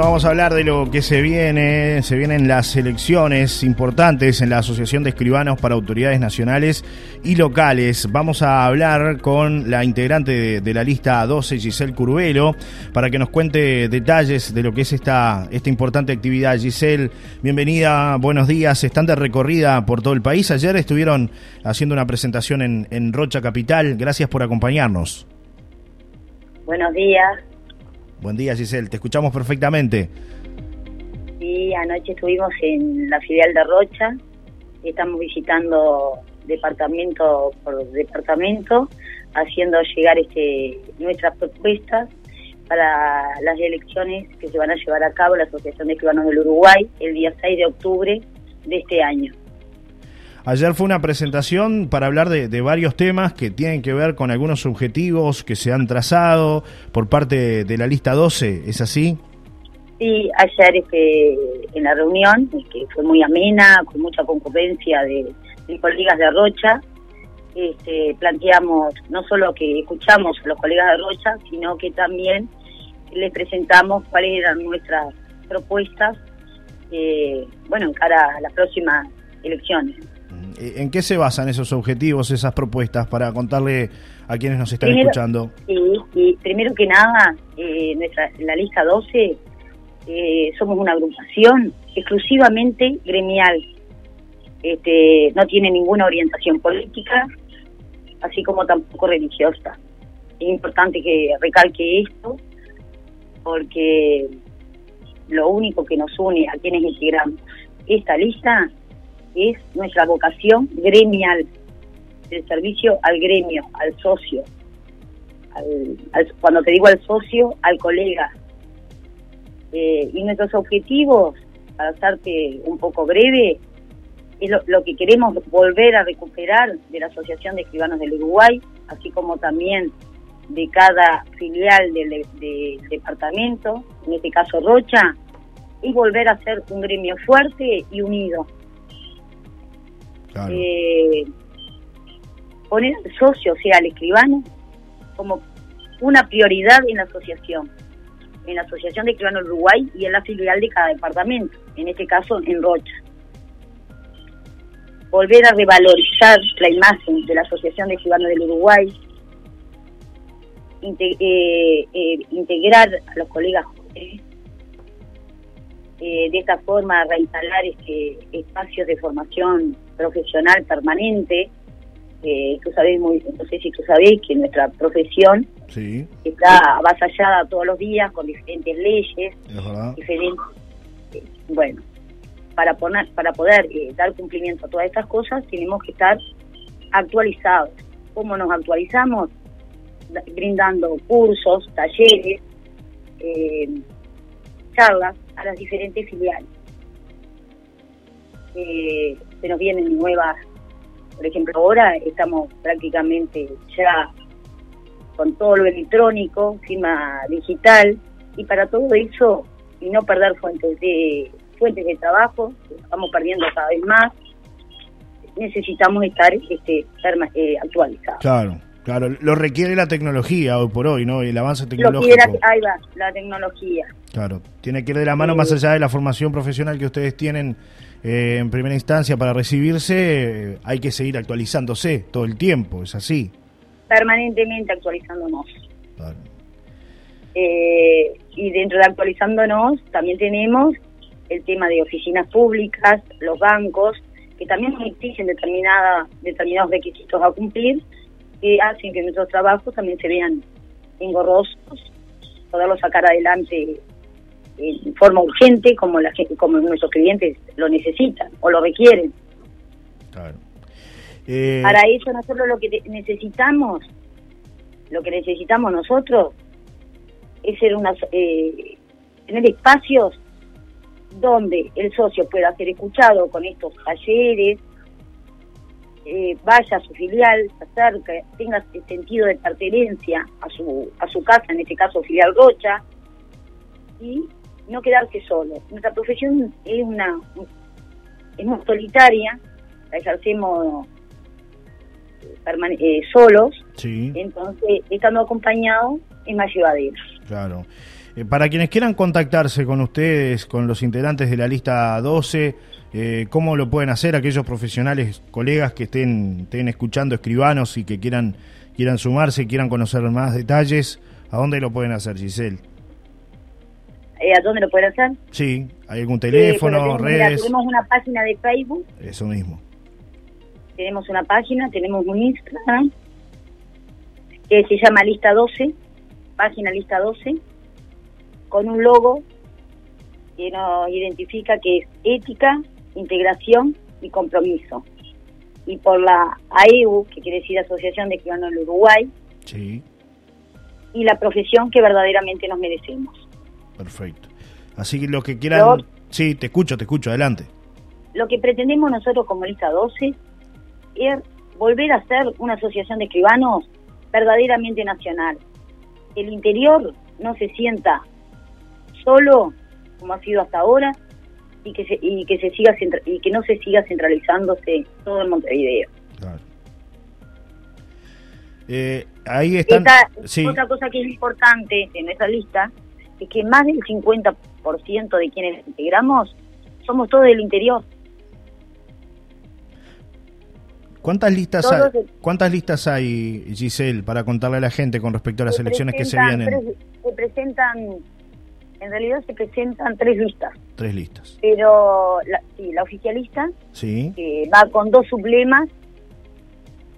Vamos a hablar de lo que se viene. Se vienen las elecciones importantes en la Asociación de Escribanos para Autoridades Nacionales y Locales. Vamos a hablar con la integrante de, la lista 12, Giselle Curvelo, para que nos cuente detalles de lo que es esta, esta importante actividad. Giselle, bienvenida, buenos días. Están de recorrida por todo el país. Ayer estuvieron haciendo una presentación en, en Rocha Capital. Gracias por acompañarnos. Buenos días. Buen día, Giselle, te escuchamos perfectamente. Sí, anoche estuvimos en la filial de Rocha, estamos visitando departamento por departamento, haciendo llegar este nuestras propuestas para las elecciones que se van a llevar a cabo la Asociación de Escribanos del Uruguay el día 6 de octubre de este año. Ayer fue una presentación para hablar de, varios temas que tienen que ver con algunos objetivos que se han trazado por parte de la lista 12, ¿es así? Sí, ayer este, en la reunión, que fue muy amena, con mucha concurrencia de, colegas de Rocha, este, planteamos no solo que escuchamos a los colegas de Rocha, sino que también les presentamos cuáles eran nuestras propuestas, eh, bueno, en cara a las próximas elecciones. Eh, ¿En qué se basan esos objetivos, esas propuestas, para contarle a quienes nos están escuchando? Sí, y primero que nada, eh, nuestra, la lista 12 eh, somos una agrupación exclusivamente gremial. Este, no tiene ninguna orientación política, así como tampoco religiosa. Es importante que recalque esto, porque lo único que nos une a quienes integramos esta lista es nuestra vocación gremial, el servicio al gremio, al socio. cuando te digo al socio, al colega. Eh, y nuestros objetivos, para hacerte un poco breve, es lo, que queremos volver a recuperar de la Asociación de Escribanos del Uruguay, así como también de cada filial del departamento, en este caso Rocha, y volver a ser un gremio fuerte y unido. Eh, poner socio, o sea, al escribano, como una prioridad en la asociación, en la Asociación de Escribanos Uruguay y en la filial de cada departamento, en este caso en Rocha. Volver a revalorizar la imagen de la Asociación de Escribanos del Uruguay, eh, eh, integrar a los colegas jóvenes. Eh, de esta forma reinstalar este espacios de formación profesional permanente. Eh, tú muy, no sé si tú sabés que nuestra profesión está avasallada todos los días con diferentes leyes, diferentes, eh, bueno, para poner, para poder dar cumplimiento a todas estas cosas tenemos que estar actualizados. ¿Cómo nos actualizamos? Brindando cursos, talleres, charlas a las diferentes filiales. Eh, se nos vienen nuevas, por ejemplo, ahora estamos prácticamente ya con todo lo electrónico, firma digital, y para todo eso, y no perder fuentes de fuentes de trabajo, estamos perdiendo cada vez más, necesitamos estar este, eh, actualizados. Claro. Claro, lo requiere la tecnología hoy por hoy, ¿no? El avance tecnológico. Lo ahí va, la tecnología. Claro, tiene que ir de la mano más allá de la formación profesional que ustedes tienen eh, en primera instancia para recibirse, hay que seguir actualizándose todo el tiempo, es así. Permanentemente actualizándonos. Eh, y dentro de actualizándonos también tenemos el tema de oficinas públicas, los bancos, que también nos exigen determinada, determinados requisitos a cumplir que hacen que nuestros trabajos también se vean engorrosos, poderlos sacar adelante en forma urgente como la como nuestros clientes lo necesitan o lo requieren. Eh, Para eso nosotros lo que necesitamos, lo que necesitamos nosotros es ser una, eh, tener espacios donde el socio pueda ser escuchado con estos talleres, eh, vaya a su filial, se acerque, tenga sentido de pertenencia a su, a su casa, en este caso filial Rocha, y no quedarse solo. Nuestra profesión es una es muy solitaria, la ejercemos eh, solos, entonces estando acompañados es más llevadero. Claro. Eh, para quienes quieran contactarse con ustedes, con los integrantes de la lista 12, eh, ¿cómo lo pueden hacer aquellos profesionales, colegas que estén, estén escuchando, escribanos y que quieran, quieran sumarse, quieran conocer más detalles? ¿A dónde lo pueden hacer, Giselle? Eh, ¿A dónde lo pueden hacer? Sí, ¿hay algún teléfono, tenemos, redes? tenemos una página de Facebook. Eso mismo. Tenemos una página, tenemos un Instagram que se llama Lista 12, página Lista 12, con un logo que nos identifica que es ética, integración y compromiso. Y por la AEU, que quiere decir Asociación de Escribanos del Uruguay, Sí, y la profesión que verdaderamente nos merecemos. Perfecto. Así que lo que quieran... Sí, te escucho, te escucho, adelante. Lo que pretendemos nosotros como Lista 12 es volver a ser una asociación de escribanos verdaderamente nacional. Que el interior no se sienta solo como ha sido hasta ahora y que se, y que se siga y que no se siga centralizándose todo en Montevideo. Claro. Eh, ahí están... Esta- sí, Otra cosa que es importante de nuestra lista es que más del 50% de quienes integramos somos todos del interior. ¿Cuántas listas, hay, Todos ¿Cuántas listas hay, Giselle, para contarle a la gente con respecto a las elecciones que se vienen? se presentan, en realidad se presentan tres listas, Tres listas. pero la, sí, la oficialista, Sí, que va con dos sublemas,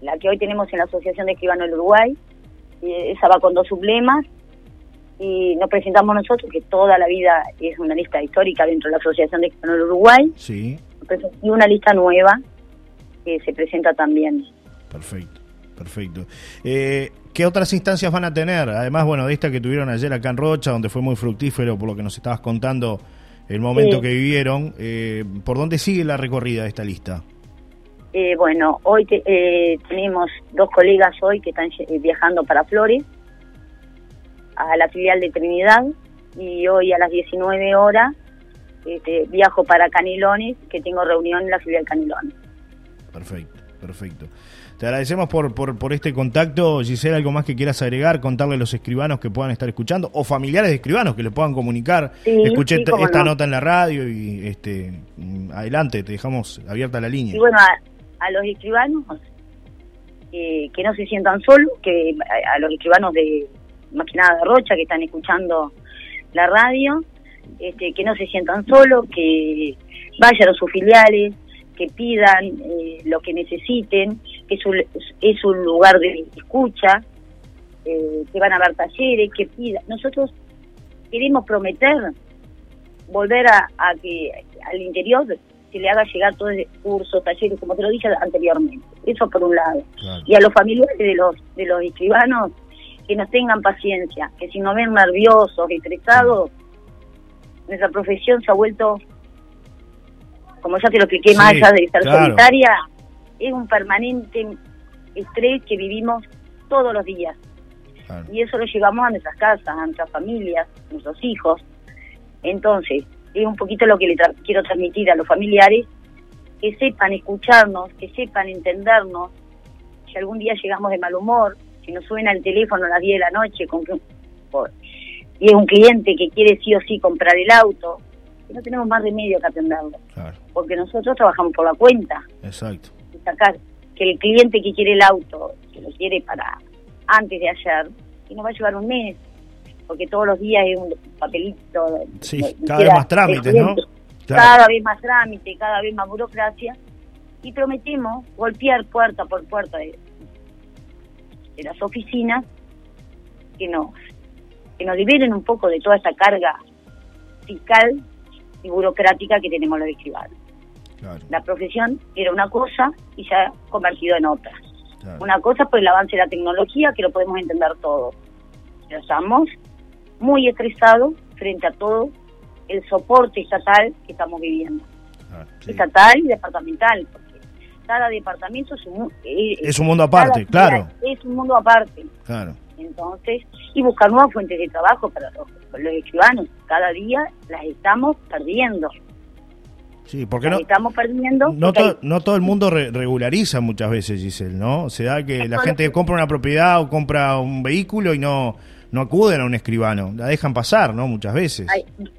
la que hoy tenemos en la Asociación de Escribanos del Uruguay, y esa va con dos sublemas, y nos presentamos nosotros, que toda la vida es una lista histórica dentro de la Asociación de del Uruguay, sí, y una lista nueva que se presenta también. perfecto, perfecto. Eh, ¿Qué otras instancias van a tener? Además, bueno, de esta que tuvieron ayer acá en Rocha, donde fue muy fructífero por lo que nos estabas contando el momento Sí. que vivieron, eh, ¿por dónde sigue la recorrida de esta lista? Eh, bueno, hoy te- eh, tenemos dos colegas hoy que están eh, viajando para Flores, a la filial de Trinidad, y hoy a las 19 horas este, viajo para Canelones, que tengo reunión en la filial Canelones. Perfecto, perfecto. Te agradecemos por, por, por este contacto. Giselle, ¿algo más que quieras agregar? Contarle a los escribanos que puedan estar escuchando o familiares de escribanos que le puedan comunicar. Sí, Escuché sí, esta- no. nota en la radio y este mm, adelante, te dejamos abierta la línea. Y bueno, a, a los escribanos, eh, que no se sientan solos, que a, a los escribanos de, más que nada de Rocha, que están escuchando la radio, este, que no se sientan solos, que vayan a sus filiales, que pidan eh, lo que necesiten, que es un, es un lugar de escucha, eh, que van a ver talleres, que pidan. Nosotros queremos prometer volver a, a que al interior se le haga llegar todo ese curso, talleres, como te lo dije anteriormente. Eso por un lado. Claro. Y a los familiares de los de los escribanos que nos tengan paciencia, que si nos ven nerviosos, estresados, nuestra profesión se ha vuelto, como ya te lo expliqué, más Sí, allá de claro. solitaria, es un permanente estrés que vivimos todos los días. Claro. Y eso lo llevamos a nuestras casas, a nuestras familias, a nuestros hijos. Entonces, es un poquito lo que le tra- quiero transmitir a los familiares, que sepan escucharnos, que sepan entendernos. Si algún día llegamos de mal humor, si nos suena el teléfono a las 10 de la noche con que- por- y es un cliente que quiere sí o sí comprar el auto, no tenemos más remedio que atenderlo, Claro, porque nosotros trabajamos por la cuenta exacto. y sacar que el cliente que quiere el auto, que lo quiere para antes de ayer, y nos va a llevar un mes, porque todos los días es un papelito. Sí, cada vez más trámites, ¿no? Claro. Cada vez más trámite, cada vez más burocracia, y prometemos golpear puerta por puerta de, de las oficinas que nos, que nos liberen un poco de toda esta carga fiscal y burocrática que tenemos los escribanos. Claro, La profesión era una cosa y se ha convertido en otra. claro. Una cosa por el avance de la tecnología, que lo podemos entender todo. Pero estamos muy estresados frente a todo el soporte estatal que estamos viviendo. sí. Estatal y departamental, cada departamento es un, eh, Es un mundo aparte, claro. Es un mundo aparte. Claro. Entonces, y buscar nuevas fuentes de trabajo para los, escribanos. Cada día las estamos perdiendo. Sí, porque no, estamos perdiendo. no, to- no todo el mundo re- regulariza muchas veces, Giselle, ¿no? Se da que la gente compra una propiedad o compra un vehículo y no, no acuden a un escribano, la dejan pasar, ¿no? Muchas veces.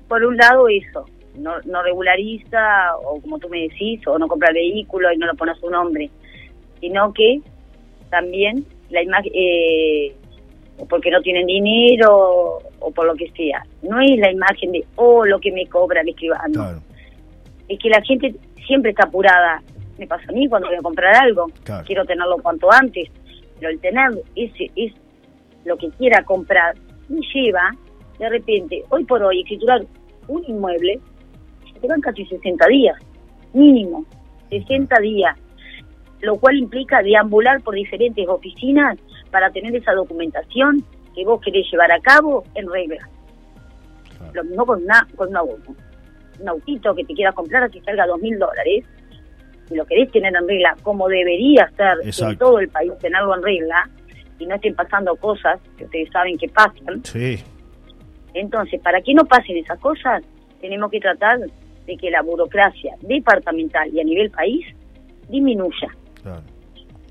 por un lado eso, no, no regulariza, o como tú me decís, o no compra vehículo y no lo pone a su nombre, sino que también la imagen, eh, o porque no tienen dinero, o por lo que sea. No es la imagen de, oh, lo que me cobra el escribano. Es que la gente siempre está apurada. Me pasa a mí cuando voy a comprar algo. Quiero tenerlo cuanto antes. Pero el tener ese es lo que quiera comprar me lleva, de repente, hoy por hoy, escriturar un inmueble, van casi 60 días, mínimo, 60 días, lo cual implica deambular por diferentes oficinas para tener esa documentación que vos querés llevar a cabo en regla. Lo mismo con, una, con un auto. Un autito que te quieras comprar así salga dos mil dólares, si lo querés tener en regla como debería ser en todo el país tenerlo en regla, y no estén pasando cosas que ustedes saben que pasan. Sí. Entonces, para que no pasen esas cosas, tenemos que tratar de que la burocracia departamental y a nivel país disminuya. Claro.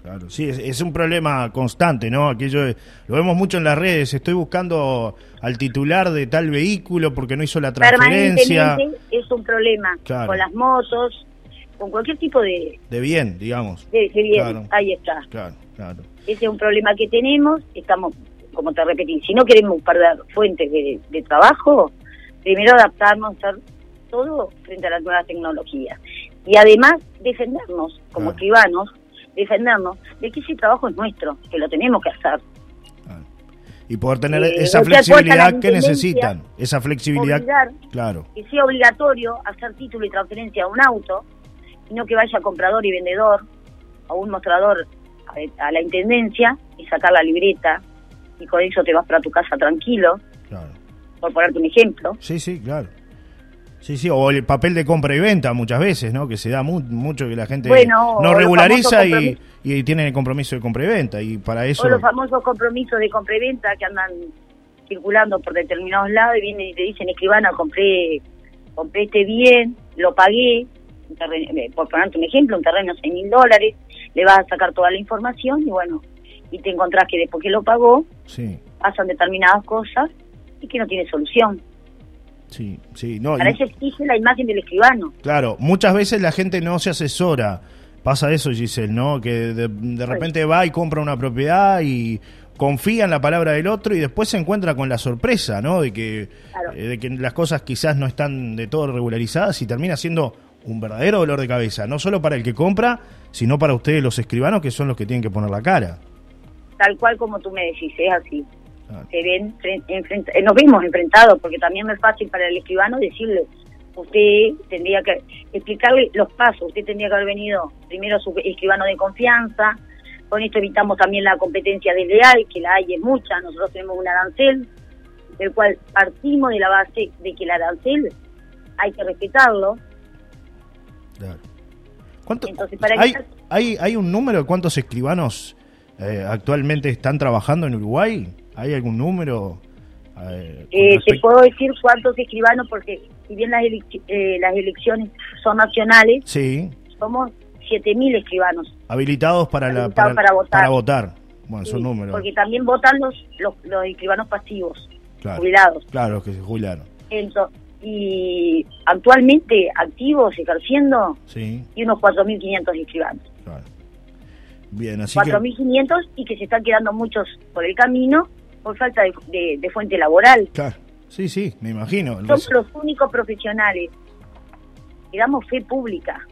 Claro, sí, es, un problema constante, ¿no? Aquello lo vemos mucho en las redes. Estoy buscando al titular de tal vehículo porque no hizo la transferencia. es un problema con las motos, con cualquier tipo de de bien, digamos. De, bien, ahí está. Claro, claro. Ese es un problema que tenemos. Estamos, como te repetí, si no queremos perder fuentes de, trabajo, primero adaptarnos, a todo frente a las nuevas tecnologías. Y además defendernos como escribanos, defendernos de que ese trabajo es nuestro, que lo tenemos que hacer. Y poder tener eh, esa flexibilidad que necesitan, esa flexibilidad, claro. Que sea obligatorio hacer título y transferencia a un auto, y no que vaya comprador y vendedor a un mostrador a, la intendencia y sacar la libreta y con eso te vas para tu casa tranquilo. Claro. Por ponerte un ejemplo. Sí, sí, claro. Sí, sí, o el papel de compra y venta muchas veces, ¿no? Que se da mucho que la gente no regulariza y, y tiene el compromiso de compra y venta y para eso... O los famosos compromisos de compra y venta que andan circulando por determinados lados y vienen y te dicen, escribano, compré, compré este bien, lo pagué, eh, por ponerte un ejemplo, un terreno de 6 mil dólares, le vas a sacar toda la información y bueno, y te encontrás que después que lo pagó, pasan determinadas cosas y que no tiene solución. Sí, sí, no. Para eso exige la imagen del escribano. Claro, muchas veces la gente no se asesora. Pasa eso, Giselle, ¿no? Que de, repente va y compra una propiedad y confía en la palabra del otro y después se encuentra con la sorpresa, ¿no? De que, eh, de que las cosas quizás no están de todo regularizadas y termina siendo un verdadero dolor de cabeza, no solo para el que compra, sino para ustedes los escribanos que son los que tienen que poner la cara. Tal cual como tú me decís, es así. Se ven eh, nos vimos enfrentados, porque también no es fácil para el escribano decirle, usted tendría que explicarle los pasos, usted tendría que haber venido primero a su escribano de confianza, con esto evitamos también la competencia desleal, que la hay es mucha, nosotros tenemos un arancel, del cual partimos de la base de que el arancel hay que respetarlo, ¿Cuánto, hay, hay, ¿Hay un número de cuántos escribanos eh, actualmente están trabajando en Uruguay? ¿Hay algún número? Eh, eh te puedo decir cuántos escribanos, porque si bien las, eh, las elecciones son nacionales, sí. somos 7.000 escribanos. Habilitados para, la, para, votar. Para votar. Bueno, son números. Porque también votan los, los, escribanos pasivos, jubilados. Claro, que se jubilaron. Entonces, y actualmente activos ejerciendo sí. y unos 4.500 escribanos. Claro. Bien, así 4.500 y que se están quedando muchos por el camino por falta de, fuente laboral. Claro, sí, sí, me imagino. Somos los únicos profesionales que damos fe pública.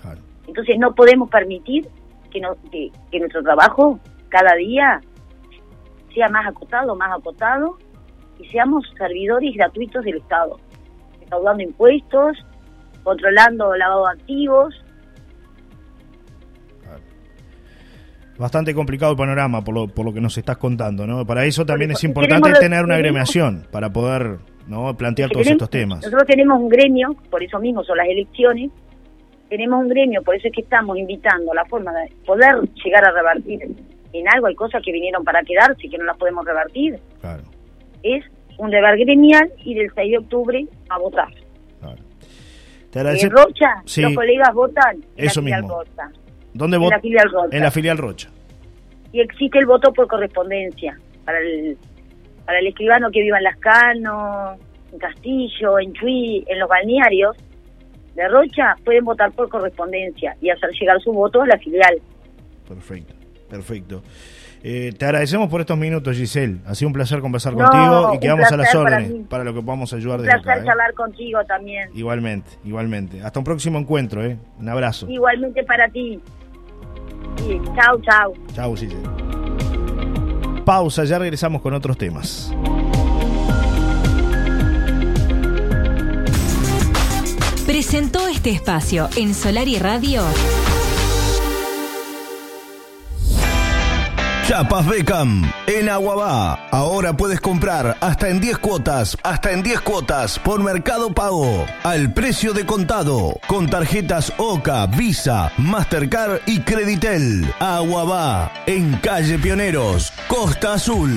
Claro. Entonces no podemos permitir que, no, que, que nuestro trabajo cada día sea más acotado, más acotado y seamos servidores gratuitos del Estado, recaudando impuestos, controlando lavado de activos. Bastante complicado el panorama por lo, por lo que nos estás contando, ¿no? Para eso también es importante tener una agremiación para poder no plantear todos estos temas. Nosotros tenemos un gremio, por eso mismo son las elecciones, tenemos un gremio, por eso es que estamos invitando a la forma de poder llegar a revertir en algo, hay cosas que vinieron para quedarse y que no las podemos revertir. Claro es un deber gremial y del 6 de octubre a votar. En Rocha, los colegas votan Eso mismo. ¿Dónde? En la filial Rocha. En la filial Rocha. Y existe el voto por correspondencia para el, para el escribano que viva en Lascano, en Castillo, en Chuy, en los balnearios de Rocha, pueden votar por correspondencia y hacer llegar su voto a la filial. Perfecto, perfecto. Eh, te agradecemos por estos minutos, Giselle. Ha sido un placer conversar contigo y quedamos a las órdenes para, lo que podamos ayudar un desde placer ¿eh? charlar contigo también. Igualmente, igualmente. Hasta un próximo encuentro, ¿eh? Un abrazo. Igualmente para ti. Sí, chau, chau. Chau, Giselle. Pausa, ya regresamos con otros temas. Presentó este espacio en Solar y Radio. Chapas Beckham en Aguabá. Ahora puedes comprar hasta en 10 cuotas, hasta en 10 cuotas por Mercado Pago, al precio de contado, con tarjetas OCA, Visa, Mastercard y Creditel. Aguabá, en calle Pioneros, Costa Azul.